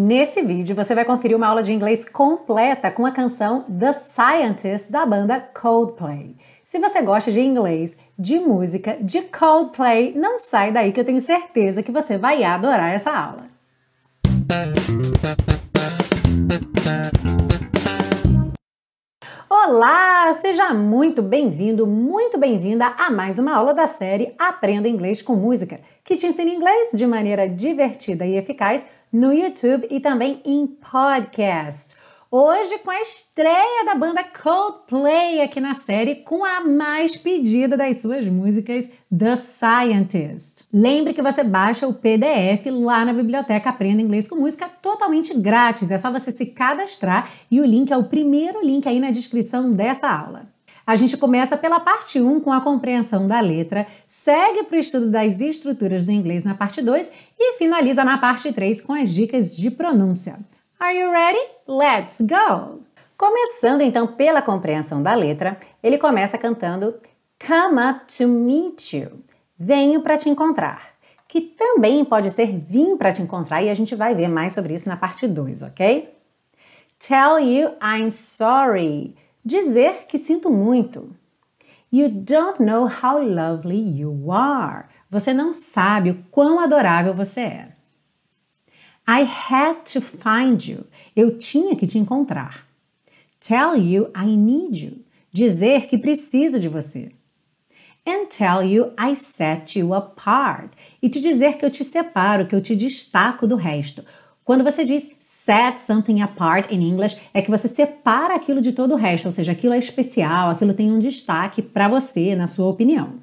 Nesse vídeo você vai conferir uma aula de inglês completa com a canção The Scientist da banda Coldplay. Se você gosta de inglês, de música, de Coldplay, não sai daí que eu tenho certeza que você vai adorar essa aula. Olá, seja muito bem-vindo, muito bem-vinda a mais uma aula da série Aprenda Inglês com Música, que te ensina inglês de maneira divertida e eficaz no YouTube e também em podcast. Hoje com a estreia da banda Coldplay aqui na série com a mais pedida das suas músicas, The Scientist. Lembre que você baixa o PDF lá na biblioteca Aprenda Inglês com Música totalmente grátis. É só você se cadastrar e o link é o primeiro link aí na descrição dessa aula. A gente começa pela parte 1 com a compreensão da letra, segue para o estudo das estruturas do inglês na parte 2 e finaliza na parte 3 com as dicas de pronúncia. Are you ready? Let's go! Começando então pela compreensão da letra, ele começa cantando Come up to meet you. Venho para te encontrar. Que também pode ser vim para te encontrar e a gente vai ver mais sobre isso na parte 2, ok? Tell you I'm sorry. Dizer que sinto muito. You don't know how lovely you are. Você não sabe o quão adorável você é. I had to find you. Eu tinha que te encontrar. Tell you I need you. Dizer que preciso de você. And tell you I set you apart. E te dizer que eu te separo, que eu te destaco do resto. Quando você diz set something apart in English, é que você separa aquilo de todo o resto, ou seja, aquilo é especial, aquilo tem um destaque para você, na sua opinião.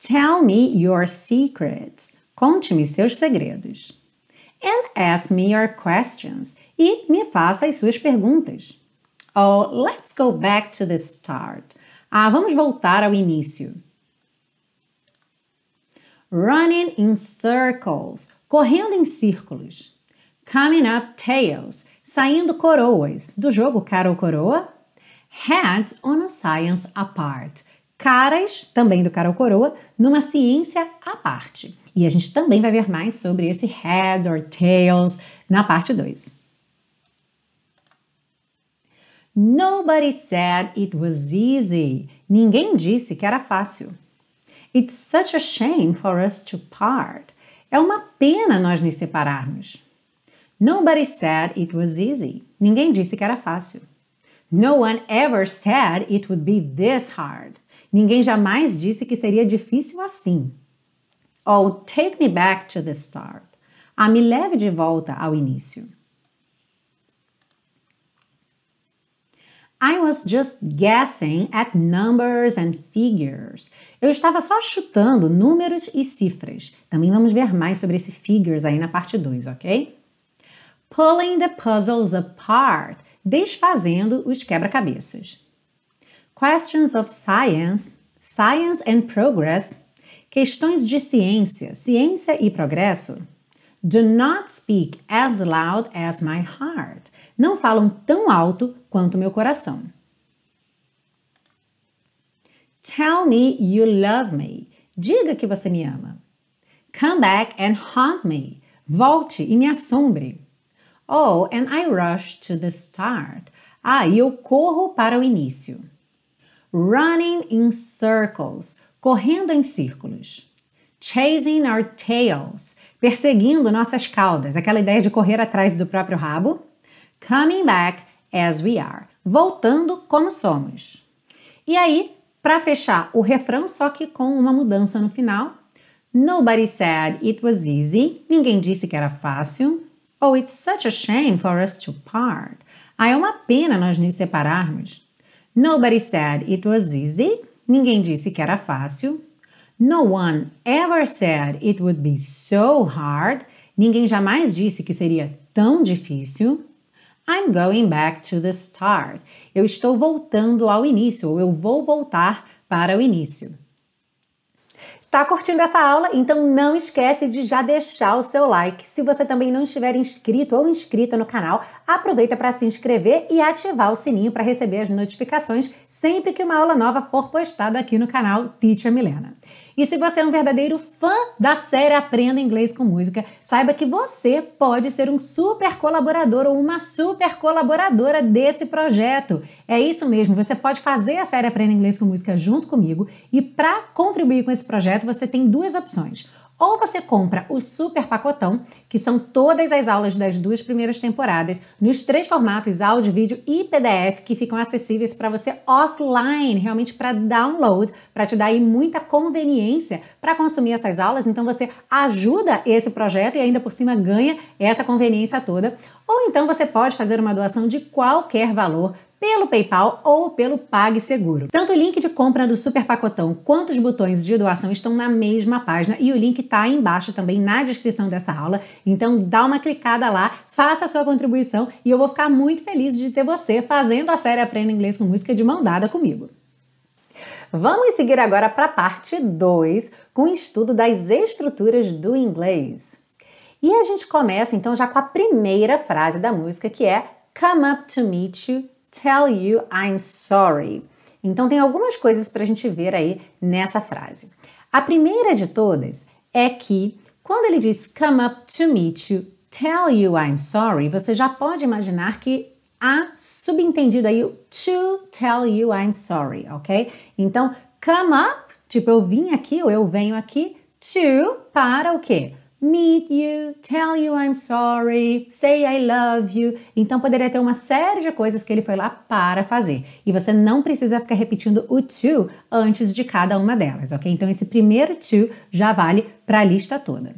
Tell me your secrets. Conte-me seus segredos and ask me your questions. E me faça as suas perguntas. Oh, let's go back to the start. Ah, vamos voltar ao início. Running in circles, correndo em círculos. Coming up tails, saindo coroas, do jogo cara ou coroa. Heads on a science apart, caras, também do cara ou coroa, numa ciência à parte. E a gente também vai ver mais sobre esse head or tails na parte 2. Nobody said it was easy. Ninguém disse que era fácil. It's such a shame for us to part. É uma pena nós nos separarmos. Nobody said it was easy. Ninguém disse que era fácil. No one ever said it would be this hard. Ninguém jamais disse que seria difícil assim. Oh, take me back to the start. Ah, me leve de volta ao início. I was just guessing at numbers and figures. Eu estava só chutando números e cifras. Também vamos ver mais sobre esse figures aí na parte 2, ok? Pulling the puzzles apart. Desfazendo os quebra-cabeças. Questions of science, science and progress Questões de ciência, ciência e progresso. Do not speak as loud as my heart. Não falam tão alto quanto meu coração. Tell me you love me. Diga que você me ama. Come back and haunt me. Volte e me assombre. Oh, and I rush to the start. Ah, e eu corro para o início. Running in circles correndo em círculos. Chasing our tails, perseguindo nossas caudas, aquela ideia de correr atrás do próprio rabo. Coming back as we are, voltando como somos. E aí, para fechar o refrão, só que com uma mudança no final. Nobody said it was easy. Ninguém disse que era fácil. Oh, it's such a shame for us to part. Ah, é uma pena nós nos separarmos. Nobody said it was easy. Ninguém disse que era fácil. No one ever said it would be so hard. Ninguém jamais disse que seria tão difícil. I'm going back to the start. Eu estou voltando ao início, ou eu vou voltar para o início. Tá curtindo essa aula? Então não esquece de já deixar o seu like. Se você também não estiver inscrito ou inscrita no canal, aproveita para se inscrever e ativar o sininho para receber as notificações sempre que uma aula nova for postada aqui no canal Teacher Milena. E se você é um verdadeiro fã da série Aprenda Inglês com Música, saiba que você pode ser um super colaborador ou uma super colaboradora desse projeto. É isso mesmo, você pode fazer a série Aprenda Inglês com Música junto comigo e para contribuir com esse projeto você tem duas opções. Ou você compra o super pacotão, que são todas as aulas das duas primeiras temporadas, nos três formatos áudio, vídeo e PDF, que ficam acessíveis para você offline, realmente para download, para te dar aí muita conveniência para consumir essas aulas. Então você ajuda esse projeto e ainda por cima ganha essa conveniência toda. Ou então você pode fazer uma doação de qualquer valor pelo PayPal ou pelo PagSeguro. Tanto o link de compra do Super Pacotão quanto os botões de doação estão na mesma página e o link está embaixo também na descrição dessa aula. Então dá uma clicada lá, faça a sua contribuição e eu vou ficar muito feliz de ter você fazendo a série Aprenda Inglês com Música de mão dada comigo. Vamos seguir agora para a parte 2, com o estudo das estruturas do inglês. E a gente começa então já com a primeira frase da música, que é Come up to meet you tell you I'm sorry. Então tem algumas coisas para a gente ver aí nessa frase. A primeira de todas é que quando ele diz come up to meet you, tell you I'm sorry, você já pode imaginar que há subentendido aí o to tell you I'm sorry, ok? Então come up, tipo eu vim aqui ou eu venho aqui, to para o quê? Meet you, tell you I'm sorry, say I love you. Então poderia ter uma série de coisas que ele foi lá para fazer. E você não precisa ficar repetindo o to antes de cada uma delas, ok? Então esse primeiro to já vale para a lista toda.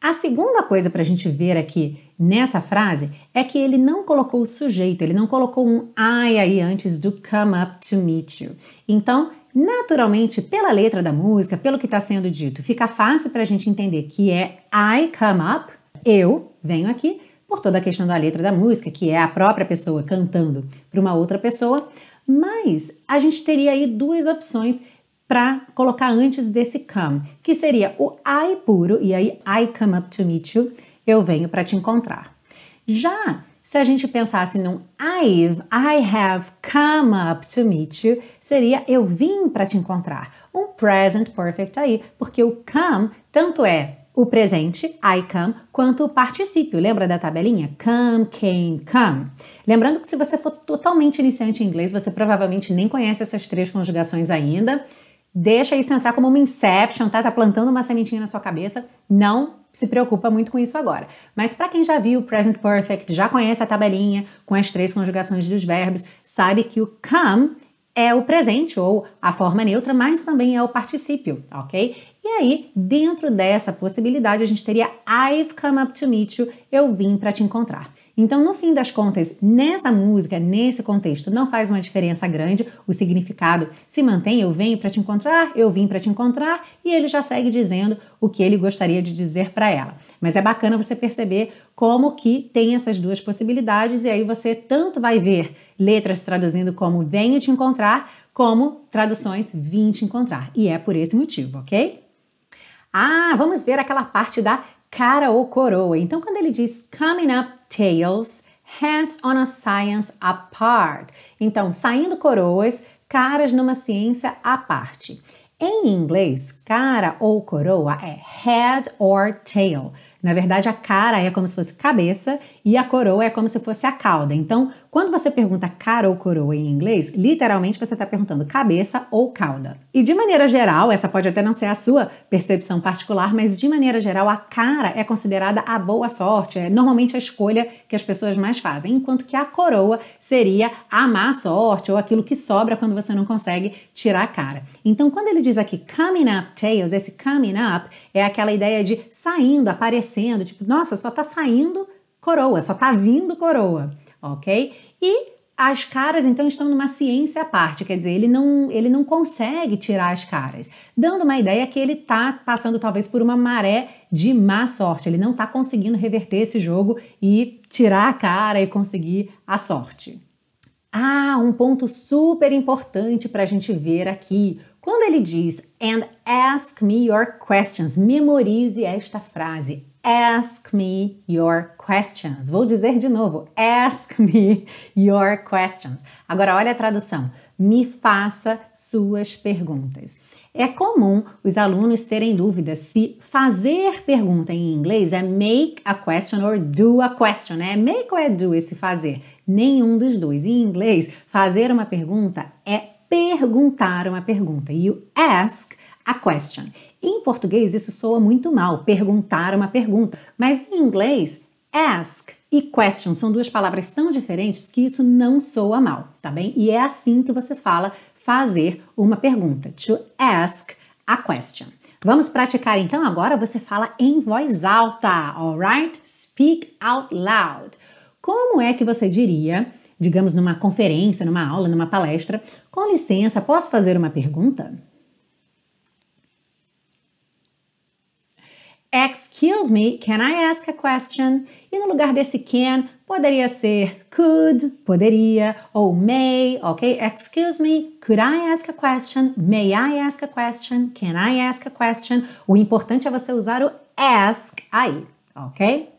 A segunda coisa para a gente ver aqui nessa frase é que ele não colocou o sujeito, ele não colocou um I aí antes do come up to meet you. Então, Naturalmente, pela letra da música, pelo que está sendo dito, fica fácil para a gente entender que é I come up, eu venho aqui, por toda a questão da letra da música, que é a própria pessoa cantando para uma outra pessoa, mas a gente teria aí duas opções para colocar antes desse come, que seria o I puro, e aí I come up to meet you, eu venho para te encontrar. Já se a gente pensasse num I've, I have come up to meet you, seria eu vim para te encontrar. Um present perfect aí, porque o come tanto é o presente, I come, quanto o particípio. Lembra da tabelinha? Come, came, come. Lembrando que se você for totalmente iniciante em inglês, você provavelmente nem conhece essas três conjugações ainda. Deixa isso entrar como uma inception, tá? Tá plantando uma sementinha na sua cabeça. Não se preocupa muito com isso agora. Mas para quem já viu o Present Perfect, já conhece a tabelinha com as três conjugações dos verbos, sabe que o come é o presente ou a forma neutra, mas também é o particípio, ok? E aí, dentro dessa possibilidade, a gente teria I've come up to meet you, eu vim para te encontrar. Então, no fim das contas, nessa música, nesse contexto, não faz uma diferença grande, o significado se mantém, eu venho para te encontrar, eu vim para te encontrar, e ele já segue dizendo o que ele gostaria de dizer para ela. Mas é bacana você perceber como que tem essas duas possibilidades e aí você tanto vai ver letras traduzindo como venho te encontrar, como traduções vim te encontrar. E é por esse motivo, ok? Ah, vamos ver aquela parte da cara ou coroa. Então, quando ele diz coming up tails, hands on a science apart. Então, saindo coroas, caras numa ciência à parte. Em inglês, cara ou coroa é head or tail. Na verdade, a cara é como se fosse cabeça e a coroa é como se fosse a cauda. Então, quando você pergunta cara ou coroa em inglês, literalmente você está perguntando cabeça ou cauda. E de maneira geral, essa pode até não ser a sua percepção particular, mas de maneira geral, a cara é considerada a boa sorte, é normalmente a escolha que as pessoas mais fazem, enquanto que a coroa seria a má sorte ou aquilo que sobra quando você não consegue tirar a cara. Então, quando ele diz aqui coming up tails, esse coming up é aquela ideia de saindo, aparecendo, tipo, nossa, só tá saindo coroa, só tá vindo coroa ok? E as caras então estão numa ciência à parte, quer dizer, ele não, ele não consegue tirar as caras, dando uma ideia que ele está passando talvez por uma maré de má sorte, ele não está conseguindo reverter esse jogo e tirar a cara e conseguir a sorte. Ah, um ponto super importante para a gente ver aqui. Quando ele diz and ask me your questions, memorize esta frase. Ask me your questions. Vou dizer de novo. Ask me your questions. Agora olha a tradução. me faça suas perguntas. É comum os alunos terem dúvidas se fazer pergunta em inglês é make a question or do a question, né? Make ou é do esse fazer? Nenhum dos dois. Em inglês, fazer uma pergunta é perguntar uma pergunta. You ask a question. Em português, isso soa muito mal, perguntar uma pergunta. Mas em inglês, ask e question são duas palavras tão diferentes que isso não soa mal, tá bem? E é assim que você fala fazer uma pergunta. To ask a question. Vamos praticar então agora? Você fala em voz alta, alright? Speak out loud. Como é que você diria, digamos numa conferência, numa aula, numa palestra, com licença, posso fazer uma pergunta? Excuse me, can I ask a question? E no lugar desse can, poderia ser could, poderia, ou may, ok? Excuse me, could I ask a question? May I ask a question? Can I ask a question? O importante é você usar o ask aí, ok?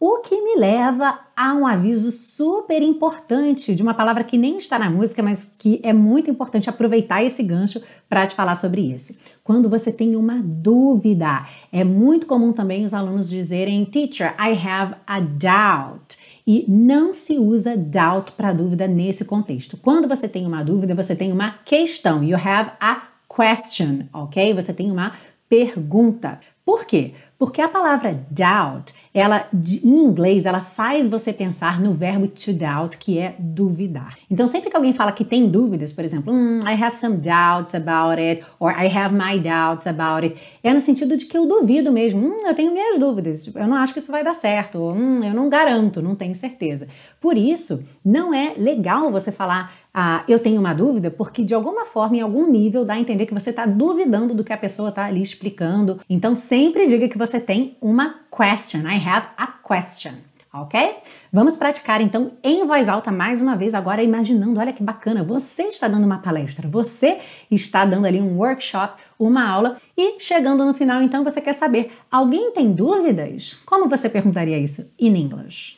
O que me leva a um aviso super importante de uma palavra que nem está na música, mas que é muito importante aproveitar esse gancho para te falar sobre isso. Quando você tem uma dúvida, é muito comum também os alunos dizerem: Teacher, I have a doubt. E não se usa doubt para dúvida nesse contexto. Quando você tem uma dúvida, você tem uma questão. You have a question, ok? Você tem uma pergunta. Por quê? Porque a palavra doubt, ela em inglês, ela faz você pensar no verbo to doubt, que é duvidar. Então, sempre que alguém fala que tem dúvidas, por exemplo, mm, I have some doubts about it, or I have my doubts about it, é no sentido de que eu duvido mesmo. Hum, eu tenho minhas dúvidas, eu não acho que isso vai dar certo, hum, eu não garanto, não tenho certeza. Por isso, não é legal você falar ah, eu tenho uma dúvida, porque de alguma forma, em algum nível, dá a entender que você está duvidando do que a pessoa está ali explicando. Então, sempre diga que você tem uma question. I have a question. Ok? Vamos praticar então em voz alta mais uma vez, agora imaginando, olha que bacana, você está dando uma palestra, você está dando ali um workshop, uma aula e chegando no final então você quer saber, alguém tem dúvidas? Como você perguntaria isso in English?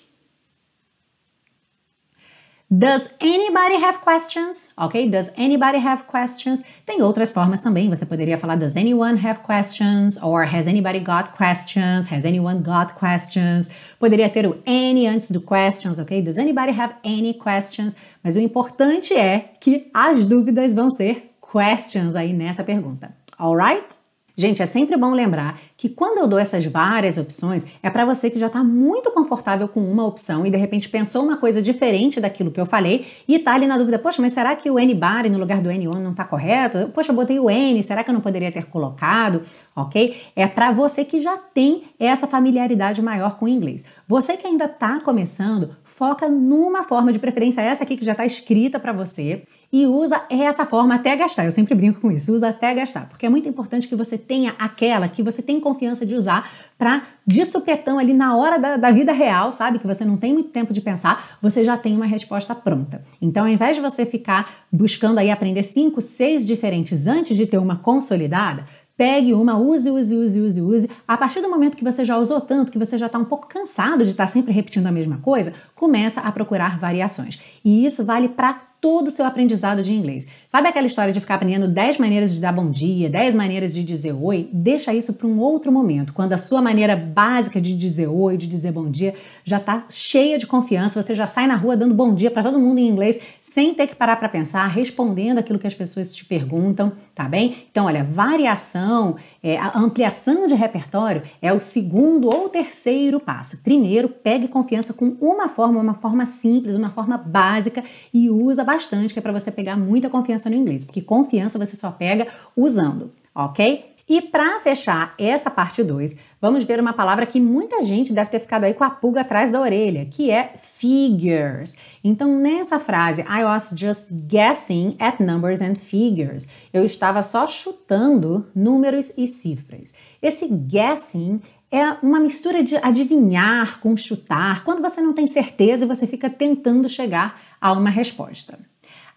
Does anybody have questions? Ok? Does anybody have questions? Tem outras formas também. Você poderia falar Does anyone have questions? Or Has anybody got questions? Has anyone got questions? Poderia ter o any antes do questions, ok? Does anybody have any questions? Mas o importante é que as dúvidas vão ser questions aí nessa pergunta. Alright? Gente, é sempre bom lembrar que quando eu dou essas várias opções, é para você que já está muito confortável com uma opção e de repente pensou uma coisa diferente daquilo que eu falei e está ali na dúvida, poxa, mas será que o N-bar no lugar do N-on não está correto? Poxa, eu botei o N, será que eu não poderia ter colocado? Ok? É para você que já tem essa familiaridade maior com o inglês. Você que ainda está começando, foca numa forma de preferência, essa aqui que já está escrita para você e usa essa forma até gastar. Eu sempre brinco com isso, usa até gastar, porque é muito importante que você tenha aquela que você tem confiança de usar para de supetão ali na hora da, da, vida real, sabe? Que você não tem muito tempo de pensar, você já tem uma resposta pronta. Então, ao invés de você ficar buscando aí aprender cinco, seis diferentes antes de ter uma consolidada, Pegue uma, use, use, use, use, use. A partir do momento que você já usou tanto, que você já está um pouco cansado de estar sempre repetindo a mesma coisa, começa a procurar variações. E isso vale para todo o seu aprendizado de inglês. Sabe aquela história de ficar aprendendo 10 maneiras de dar bom dia, 10 maneiras de dizer oi? Deixa isso para um outro momento, quando a sua maneira básica de dizer oi, de dizer bom dia, já está cheia de confiança, você já sai na rua dando bom dia para todo mundo em inglês, sem ter que parar para pensar, respondendo aquilo que as pessoas te perguntam, tá bem? Então, olha, variação, é, a ampliação de repertório é o segundo ou terceiro passo. Primeiro, pegue confiança com uma forma, uma forma simples, uma forma básica e usa bastante, que é para você pegar muita confiança no inglês, porque confiança você só pega usando, ok? E para fechar essa parte 2, vamos ver uma palavra que muita gente deve ter ficado aí com a pulga atrás da orelha, que é figures. Então, nessa frase, I was just guessing at numbers and figures. Eu estava só chutando números e cifras. Esse guessing é uma mistura de adivinhar com chutar, quando você não tem certeza e você fica tentando chegar a uma resposta.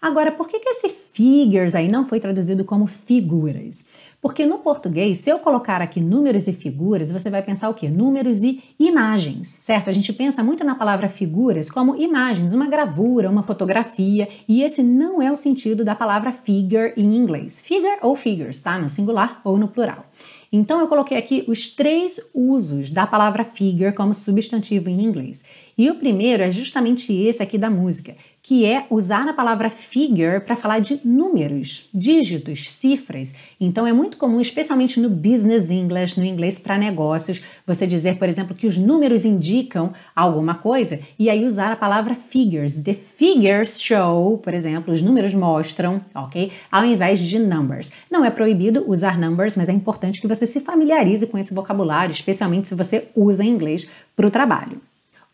Agora, por que, que esse figures aí não foi traduzido como figuras? Porque no português, se eu colocar aqui números e figuras, você vai pensar o quê? Números e imagens, certo? A gente pensa muito na palavra figuras como imagens, uma gravura, uma fotografia, e esse não é o sentido da palavra figure em inglês. Figure ou figures, tá? No singular ou no plural. Então eu coloquei aqui os três usos da palavra figure como substantivo em inglês. E o primeiro é justamente esse aqui da música, que é usar a palavra figure para falar de números, dígitos, cifras. Então é muito comum, especialmente no business English, no inglês para negócios, você dizer, por exemplo, que os números indicam alguma coisa e aí usar a palavra figures. The figures show, por exemplo, os números mostram, ok? Ao invés de numbers. Não é proibido usar numbers, mas é importante que você se familiarize com esse vocabulário, especialmente se você usa inglês para o trabalho.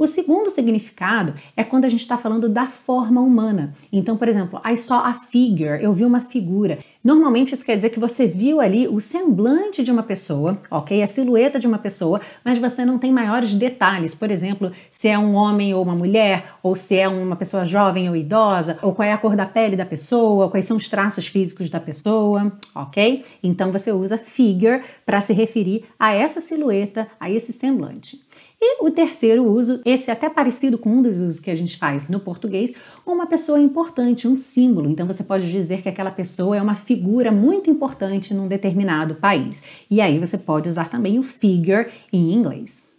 O segundo significado é quando a gente está falando da forma humana. Então, por exemplo, I saw a figure, eu vi uma figura. Normalmente isso quer dizer que você viu ali o semblante de uma pessoa, ok? A silhueta de uma pessoa, mas você não tem maiores detalhes. Por exemplo, se é um homem ou uma mulher, ou se é uma pessoa jovem ou idosa, ou qual é a cor da pele da pessoa, quais são os traços físicos da pessoa, ok? Então você usa figure para se referir a essa silhueta, a esse semblante. E o terceiro uso, esse é até parecido com um dos usos que a gente faz no português, uma pessoa importante, um símbolo. Então você pode dizer que aquela pessoa é uma figura muito importante num determinado país. E aí você pode usar também o figure em inglês.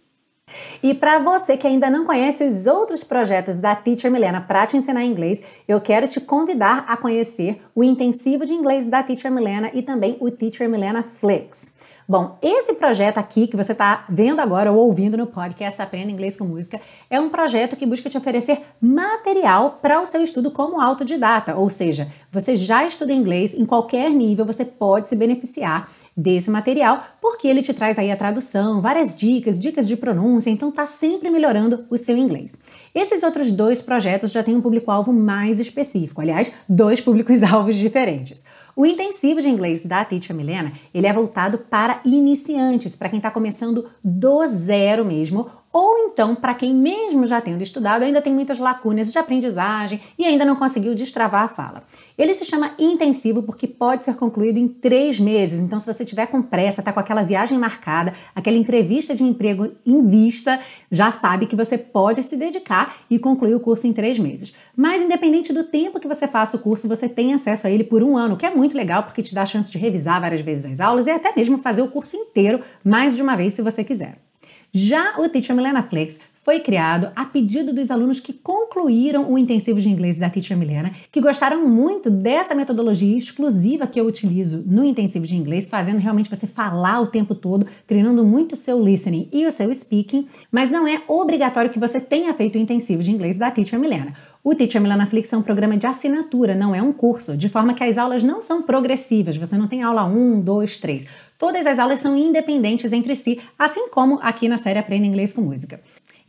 E para você que ainda não conhece os outros projetos da Teacher Milena para te ensinar inglês, eu quero te convidar a conhecer o intensivo de inglês da Teacher Milena e também o Teacher Milena Flix. Bom, esse projeto aqui que você está vendo agora ou ouvindo no podcast Aprenda Inglês com Música é um projeto que busca te oferecer material para o seu estudo como autodidata, ou seja, você já estuda inglês em qualquer nível, você pode se beneficiar desse material, porque ele te traz aí a tradução, várias dicas, dicas de pronúncia, então tá sempre melhorando o seu inglês. Esses outros dois projetos já têm um público-alvo mais específico, aliás, dois públicos-alvos diferentes. O intensivo de inglês da Teacher Milena, ele é voltado para iniciantes, para quem está começando do zero mesmo, ou então para quem mesmo já tendo estudado ainda tem muitas lacunas de aprendizagem e ainda não conseguiu destravar a fala. Ele se chama intensivo porque pode ser concluído em três meses. Então, se você tiver com pressa, tá com aquela viagem marcada, aquela entrevista de emprego em vista, já sabe que você pode se dedicar e concluir o curso em três meses. Mas, independente do tempo que você faça o curso, você tem acesso a ele por um ano, que é muito legal porque te dá a chance de revisar várias vezes as aulas e até mesmo fazer o curso inteiro mais de uma vez se você quiser. Já o Teacher Milena Flex foi criado a pedido dos alunos que concluíram o intensivo de inglês da Teacher Milena, que gostaram muito dessa metodologia exclusiva que eu utilizo no intensivo de inglês, fazendo realmente você falar o tempo todo, treinando muito o seu listening e o seu speaking, mas não é obrigatório que você tenha feito o intensivo de inglês da Teacher Milena. O Teacher Milena Flix é um programa de assinatura, não é um curso, de forma que as aulas não são progressivas, você não tem aula 1, 2, 3. Todas as aulas são independentes entre si, assim como aqui na série Aprenda Inglês com Música.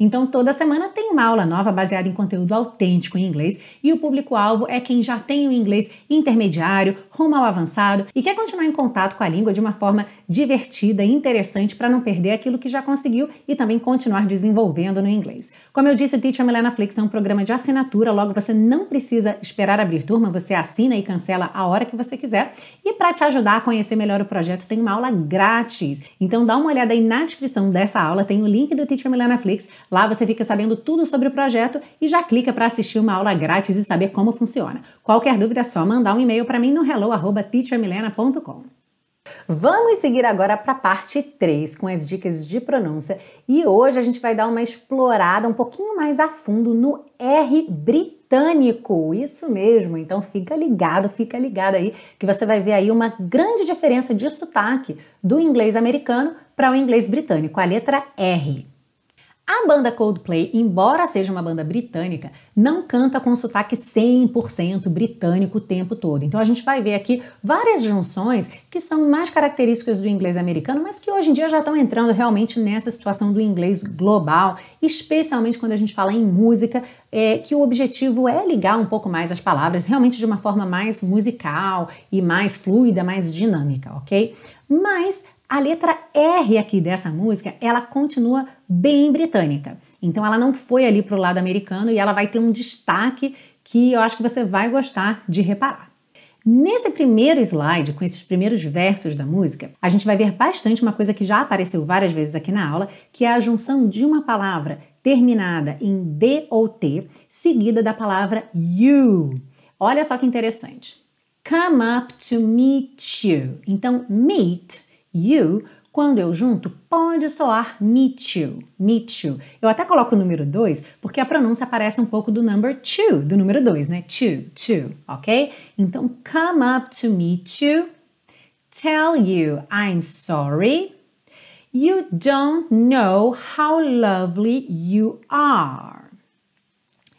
Então, toda semana tem uma aula nova baseada em conteúdo autêntico em inglês e o público-alvo é quem já tem o inglês intermediário, rumo ao avançado e quer continuar em contato com a língua de uma forma divertida e interessante para não perder aquilo que já conseguiu e também continuar desenvolvendo no inglês. Como eu disse, o Teacher Milena Flix é um programa de assinatura, logo você não precisa esperar abrir turma, você assina e cancela a hora que você quiser. E para te ajudar a conhecer melhor o projeto, tem uma aula grátis. Então dá uma olhada aí na descrição dessa aula, tem o link do Teacher Milena Flix. Lá você fica sabendo tudo sobre o projeto e já clica para assistir uma aula grátis e saber como funciona. Qualquer dúvida é só mandar um e-mail para mim no hello@teachermilena.com. Vamos seguir agora para a parte 3 com as dicas de pronúncia e hoje a gente vai dar uma explorada um pouquinho mais a fundo no R britânico. Isso mesmo, então fica ligado, fica ligado aí que você vai ver aí uma grande diferença de sotaque do inglês americano para o inglês britânico, a letra R. A banda Coldplay, embora seja uma banda britânica, não canta com sotaque 100% britânico o tempo todo. Então a gente vai ver aqui várias junções que são mais características do inglês americano, mas que hoje em dia já estão entrando realmente nessa situação do inglês global, especialmente quando a gente fala em música, é, que o objetivo é ligar um pouco mais as palavras, realmente de uma forma mais musical e mais fluida, mais dinâmica, ok? Mas a letra R aqui dessa música, ela continua bem britânica. Então ela não foi ali para o lado americano e ela vai ter um destaque que eu acho que você vai gostar de reparar. Nesse primeiro slide, com esses primeiros versos da música, a gente vai ver bastante uma coisa que já apareceu várias vezes aqui na aula, que é a junção de uma palavra terminada em D ou T, seguida da palavra you. Olha só que interessante. Come up to meet you. Então, meet you quando eu junto, pode soar meet you, meet you. Eu até coloco o número 2 porque a pronúncia parece um pouco do number 2, do número 2, né? Two, two, ok? Então, come up to meet you, tell you I'm sorry, you don't know how lovely you are.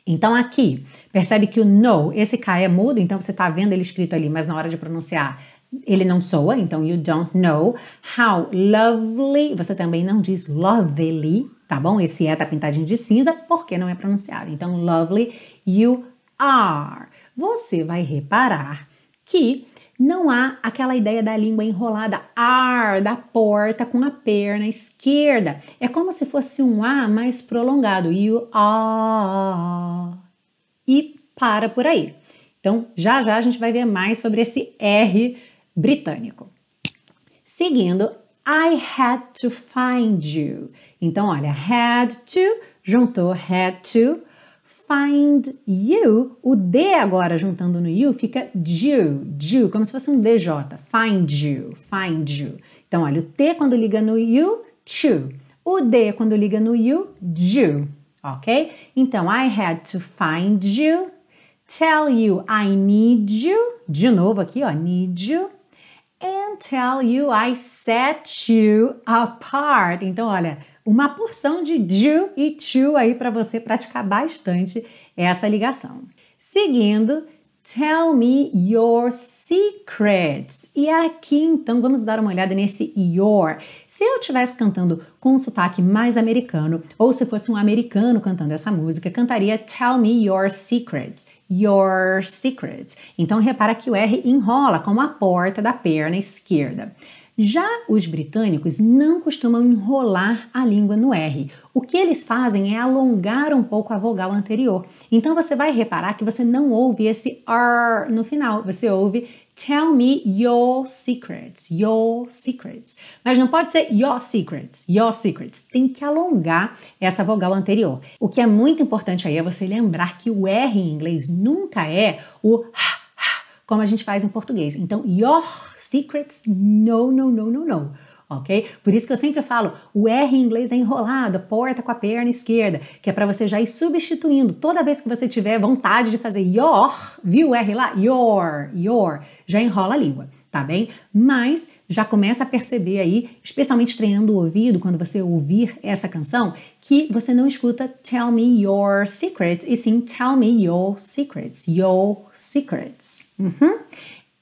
Então aqui, percebe que o know, esse K é mudo, então você está vendo ele escrito ali, mas na hora de pronunciar ele não soa, então you don't know how lovely. Você também não diz lovely, tá bom? Esse é tá pintadinho de cinza porque não é pronunciado. Então, lovely you are. Você vai reparar que não há aquela ideia da língua enrolada ar da porta com a perna esquerda. É como se fosse um A mais prolongado. You are. E para por aí. Então, já já a gente vai ver mais sobre esse R britânico. Seguindo, I had to find you. Então, olha, had to, juntou had to, find you. O D agora juntando no you fica you, you, como se fosse um DJ. Find you, find you. Então, olha, o T quando liga no you, to. O D quando liga no you, you. Ok? Então, I had to find you, tell you I need you. De novo aqui, ó, need you and tell you I set you apart. Então, olha, uma porção de do e to aí para você praticar bastante essa ligação. Seguindo, Tell me your secrets. E aqui então vamos dar uma olhada nesse your. Se eu estivesse cantando com um sotaque mais americano, ou se fosse um americano cantando essa música, cantaria Tell me your secrets. Your secrets. Então repara que o R enrola como a porta da perna esquerda. Já os britânicos não costumam enrolar a língua no R. O que eles fazem é alongar um pouco a vogal anterior. Então você vai reparar que você não ouve esse R no final, você ouve Tell me your secrets, your secrets. Mas não pode ser your secrets, your secrets. Tem que alongar essa vogal anterior. O que é muito importante aí é você lembrar que o R em inglês nunca é o como a gente faz em português. Então, your secrets, no, no, no, no, no. Ok? Por isso que eu sempre falo, o R em inglês é enrolado, a porta com a perna esquerda, que é para você já ir substituindo. Toda vez que você tiver vontade de fazer your, viu o R lá? Your, your, já enrola a língua tá bem? Mas já começa a perceber aí, especialmente treinando o ouvido, quando você ouvir essa canção, que você não escuta Tell Me Your Secrets, e sim Tell Me Your Secrets, Your Secrets. Uhum.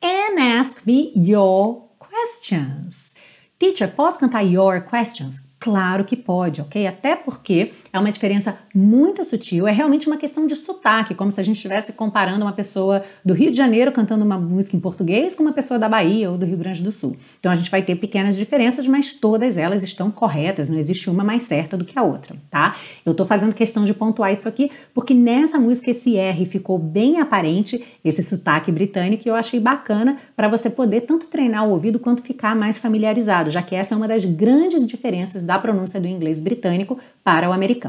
And ask me your questions. Teacher, posso cantar Your Questions? Claro que pode, ok? Até porque é uma diferença muito sutil, é realmente uma questão de sotaque, como se a gente estivesse comparando uma pessoa do Rio de Janeiro cantando uma música em português com uma pessoa da Bahia ou do Rio Grande do Sul. Então a gente vai ter pequenas diferenças, mas todas elas estão corretas, não existe uma mais certa do que a outra, tá? Eu tô fazendo questão de pontuar isso aqui porque nessa música esse R ficou bem aparente, esse sotaque britânico, e eu achei bacana para você poder tanto treinar o ouvido quanto ficar mais familiarizado, já que essa é uma das grandes diferenças da pronúncia do inglês britânico para o americano.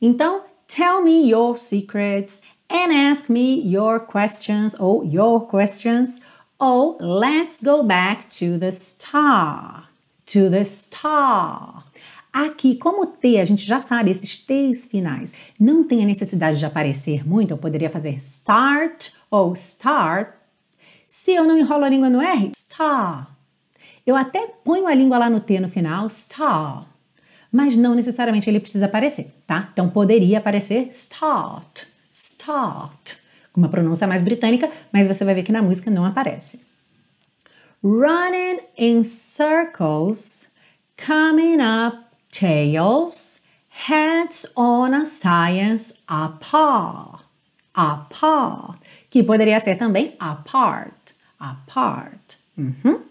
Então, tell me your secrets and ask me your questions ou your questions ou let's go back to the star. To the star. Aqui, como T, a gente já sabe, esses T's finais não tem a necessidade de aparecer muito, eu poderia fazer start ou start. Se eu não enrolo a língua no R, star. Eu até ponho a língua lá no T no final, star, mas não necessariamente ele precisa aparecer, tá? Então poderia aparecer start, start, com uma pronúncia mais britânica, mas você vai ver que na música não aparece. Running in circles, coming up tails, heads on a science apart, apart, que poderia ser também apart, apart. Uhum.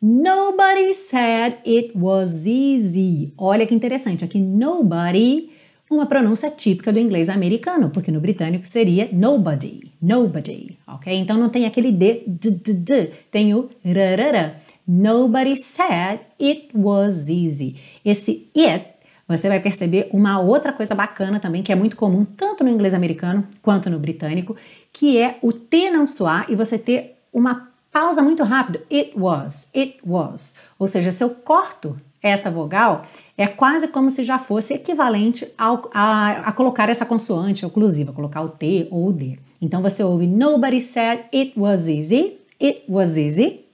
Nobody said it was easy. Olha que interessante, aqui nobody uma pronúncia típica do inglês americano, porque no britânico seria nobody, nobody, ok? Então não tem aquele d, d, d, d tem o rarara. Nobody said it was easy. Esse it, você vai perceber uma outra coisa bacana também, que é muito comum tanto no inglês americano quanto no britânico, que é o T não soar e você ter uma pausa muito rápida. It was, it was. Ou seja, se eu corto essa vogal, é quase como se já fosse equivalente ao, a, a colocar essa consoante oclusiva, colocar o T ou o D. Então você ouve Nobody said it was easy, it was easy.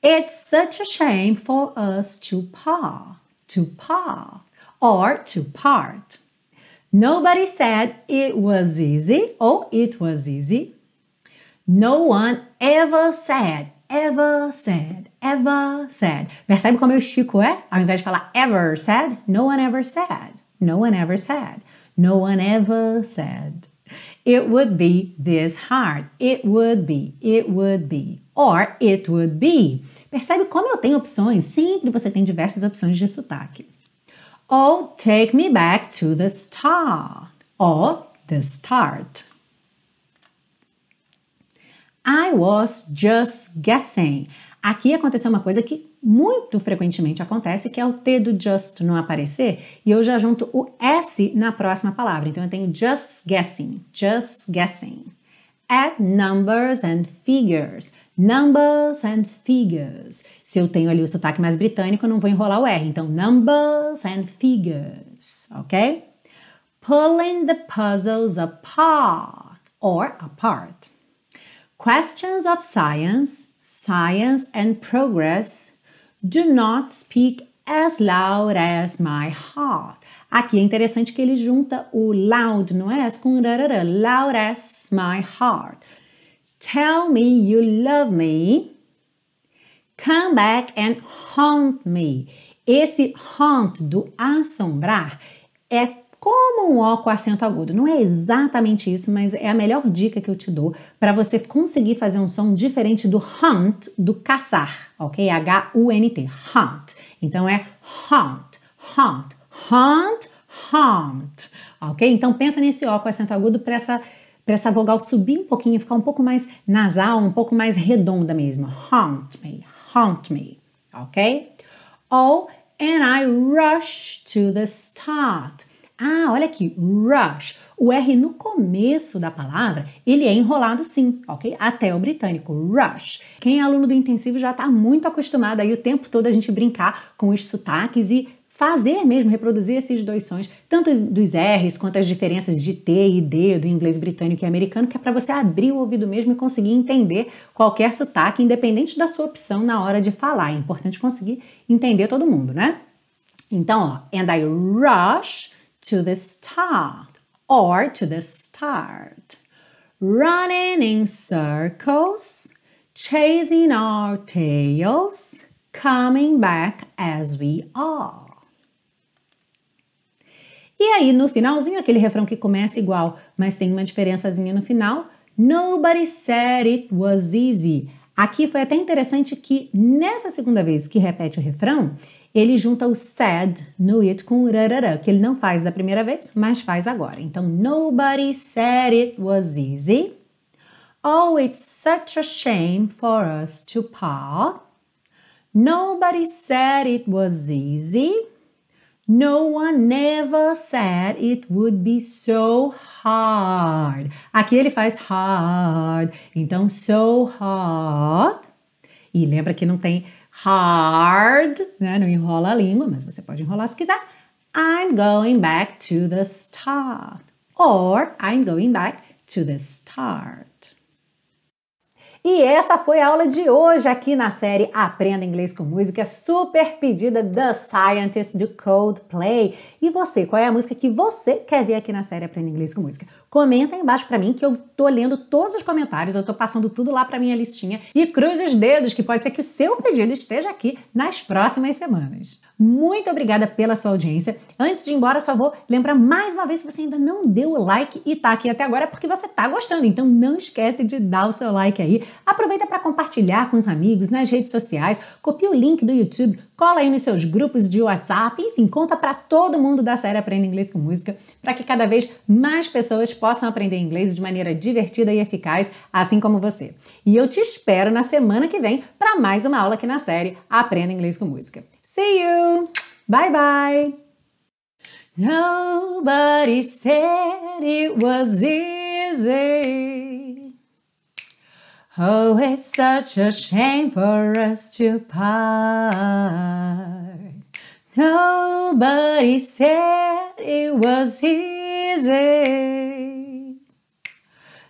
It's such a shame for us to part, to part, or to part. Nobody said it was easy or it was easy. No one ever said, ever said, ever said. Percebe como eu estico é? Ao invés de falar ever said, no one ever said. No one ever said. No one ever said. It would be this hard. It would be. It would be. Or it would be. Percebe como eu tenho opções? Sempre você tem diversas opções de sotaque. Oh, take me back to the start. Or the start. I was just guessing. Aqui aconteceu uma coisa que muito frequentemente acontece, que é o T do just não aparecer, e eu já junto o S na próxima palavra. Então eu tenho just guessing, just guessing. Add numbers and figures. Numbers and figures. Se eu tenho ali o sotaque mais britânico, eu não vou enrolar o R. Então, numbers and figures, ok? Pulling the puzzles apart or apart. Questions of science, science and progress do not speak as loud as my heart. Aqui é interessante que ele junta o loud no S com rarara, loud as my heart. Tell me you love me. Come back and haunt me. Esse haunt do assombrar é como um O com acento agudo. Não é exatamente isso, mas é a melhor dica que eu te dou para você conseguir fazer um som diferente do hunt, do caçar, ok? H-U-N-T, hunt. Então é haunt, haunt, haunt, haunt, ok? Então pensa nesse O com acento agudo para essa, essa vogal subir um pouquinho, ficar um pouco mais nasal, um pouco mais redonda mesmo. Haunt me, haunt me, ok? Ou, and I rush to the start. Ah, olha aqui, rush. O R no começo da palavra, ele é enrolado sim, ok? Até o britânico, rush. Quem é aluno do intensivo já está muito acostumado aí o tempo todo a gente brincar com os sotaques e fazer mesmo, reproduzir esses dois sons, tanto dos R's quanto as diferenças de T e D do inglês britânico e americano, que é para você abrir o ouvido mesmo e conseguir entender qualquer sotaque, independente da sua opção na hora de falar. É importante conseguir entender todo mundo, né? Então, ó, and I rush to the start or to the start. Running in circles, chasing our tails, coming back as we are. E aí, no finalzinho, aquele refrão que começa igual, mas tem uma diferençazinha no final. Nobody said it was easy. Aqui foi até interessante que nessa segunda vez que repete o refrão, ele junta o said no it com o rarara, que ele não faz da primeira vez, mas faz agora. Então, nobody said it was easy. Oh, it's such a shame for us to part. Nobody said it was easy. No one ever said it would be so hard. Aqui ele faz hard. Então, so hard. E lembra que não tem hard, né? Não enrola a língua, mas você pode enrolar se quiser. I'm going back to the start. Or I'm going back to the start. E essa foi a aula de hoje aqui na série Aprenda Inglês com Música, super pedida The Scientist do Coldplay. E você, qual é a música que você quer ver aqui na série Aprenda Inglês com Música? Comenta aí embaixo para mim que eu tô lendo todos os comentários, eu tô passando tudo lá para minha listinha e cruze os dedos que pode ser que o seu pedido esteja aqui nas próximas semanas. Muito obrigada pela sua audiência. Antes de ir embora, só vou lembrar mais uma vez se você ainda não deu o like e tá aqui até agora é porque você tá gostando. Então não esquece de dar o seu like aí. Aproveita para compartilhar com os amigos nas redes sociais, copia o link do YouTube, cola aí nos seus grupos de WhatsApp, enfim, conta para todo mundo da série Aprenda Inglês com Música, para que cada vez mais pessoas possam aprender inglês de maneira divertida e eficaz, assim como você. E eu te espero na semana que vem para mais uma aula aqui na série Aprenda Inglês com Música. See you! Bye bye! Nobody said it was easy. Oh, it's such a shame for us to part. Nobody said it was easy.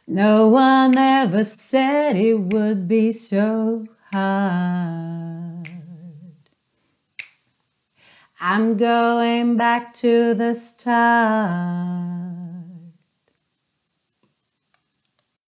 No one ever said it would be so hard. I'm going back to the start.